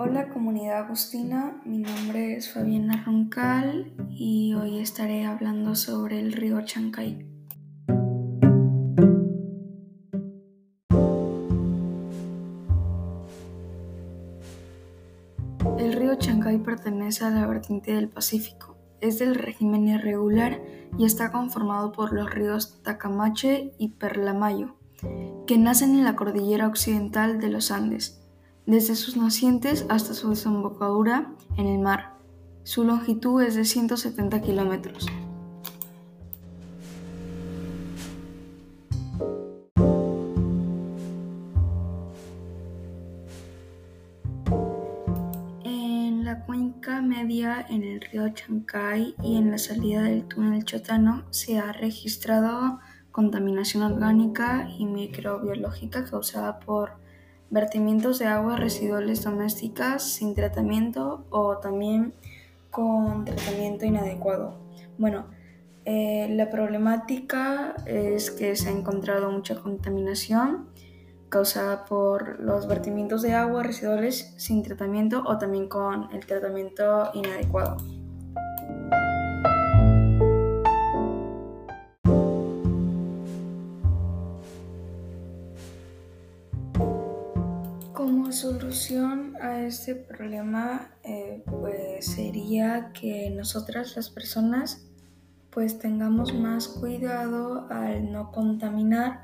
Hola comunidad agustina, mi nombre es Fabiana Roncal y hoy estaré hablando sobre el río Chancay. El río Chancay pertenece a la vertiente del Pacífico, es del régimen irregular y está conformado por los ríos Tacamache y Perlamayo, que nacen en la cordillera occidental de los Andes desde sus nacientes hasta su desembocadura en el mar. Su longitud es de 170 kilómetros. En la cuenca media, en el río Chancay y en la salida del túnel Chotano se ha registrado contaminación orgánica y microbiológica causada por vertimientos de aguas residuales domésticas sin tratamiento o también con tratamiento inadecuado. Bueno, eh, la problemática es que se ha encontrado mucha contaminación causada por los vertimientos de aguas residuales sin tratamiento o también con el tratamiento inadecuado. Como solución a este problema, eh, pues sería que nosotras las personas pues tengamos más cuidado al no contaminar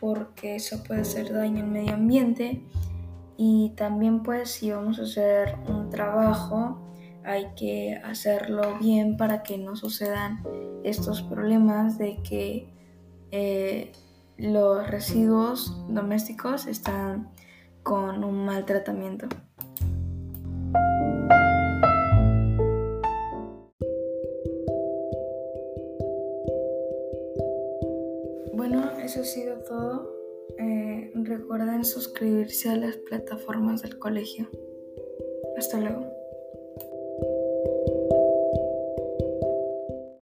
porque eso puede hacer daño al medio ambiente. Y también pues si vamos a hacer un trabajo hay que hacerlo bien para que no sucedan estos problemas de que eh, los residuos domésticos están con un mal tratamiento. Bueno, eso ha sido todo. Eh, recuerden suscribirse a las plataformas del colegio. Hasta luego.